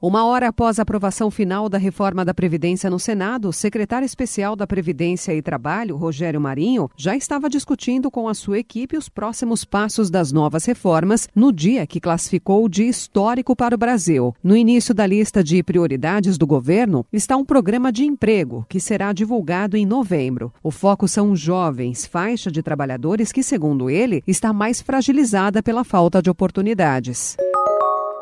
Uma hora após a aprovação final da reforma da Previdência no Senado, o secretário especial da Previdência e Trabalho, Rogério Marinho, já estava discutindo com a sua equipe os próximos passos das novas reformas no dia que classificou de histórico para o Brasil. No início da lista de prioridades do governo está um programa de emprego que será divulgado em novembro. O foco são jovens, faixa de trabalhadores que, segundo ele, está mais fragilizada pela falta de oportunidades.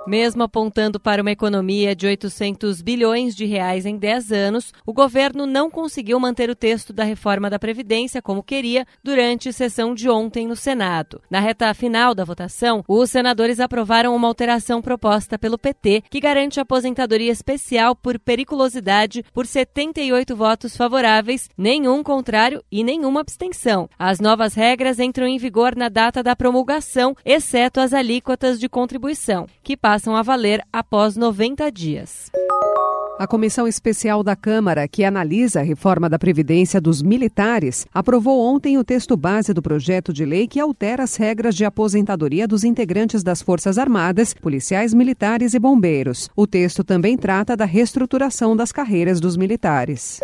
Mesmo apontando para uma economia de 800 bilhões de reais em 10 anos, o governo não conseguiu manter o texto da reforma da Previdência como queria durante sessão de ontem no Senado. Na reta final da votação, os senadores aprovaram uma alteração proposta pelo PT que garante aposentadoria especial por periculosidade por 78 votos favoráveis, nenhum contrário e nenhuma abstenção. As novas regras entram em vigor na data da promulgação, exceto as alíquotas de contribuição, que passam passam a valer após 90 dias. A Comissão Especial da Câmara, que analisa a reforma da Previdência dos militares, aprovou ontem o texto base do projeto de lei que altera as regras de aposentadoria dos integrantes das Forças Armadas, policiais militares e bombeiros. O texto também trata da reestruturação das carreiras dos militares.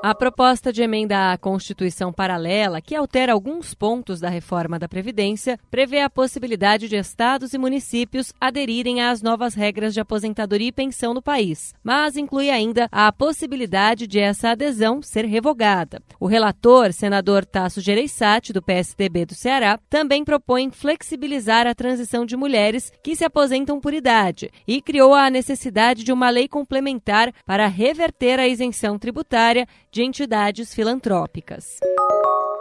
A proposta de emenda à Constituição paralela, que altera alguns pontos da reforma da Previdência, prevê a possibilidade de estados e municípios aderirem às novas regras de aposentadoria e pensão no país, mas inclui ainda a possibilidade de essa adesão ser revogada. O relator, senador Tasso Gereissati, do PSDB do Ceará, também propõe flexibilizar a transição de mulheres que se aposentam por idade e criou a necessidade de uma lei complementar para reverter a isenção tributária de entidades filantrópicas.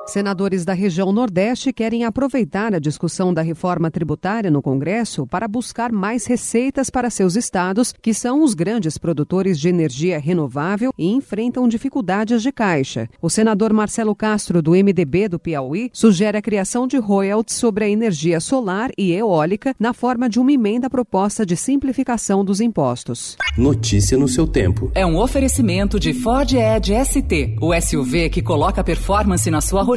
Senadores da região Nordeste querem aproveitar a discussão da reforma tributária no Congresso para buscar mais receitas para seus estados, que são os grandes produtores de energia renovável e enfrentam dificuldades de caixa. O senador Marcelo Castro, do MDB do Piauí, sugere a criação de royalties sobre a energia solar e eólica na forma de uma emenda proposta de simplificação dos impostos. Notícia no seu tempo. É um oferecimento de Ford Edge ST, o SUV que coloca performance na sua rotina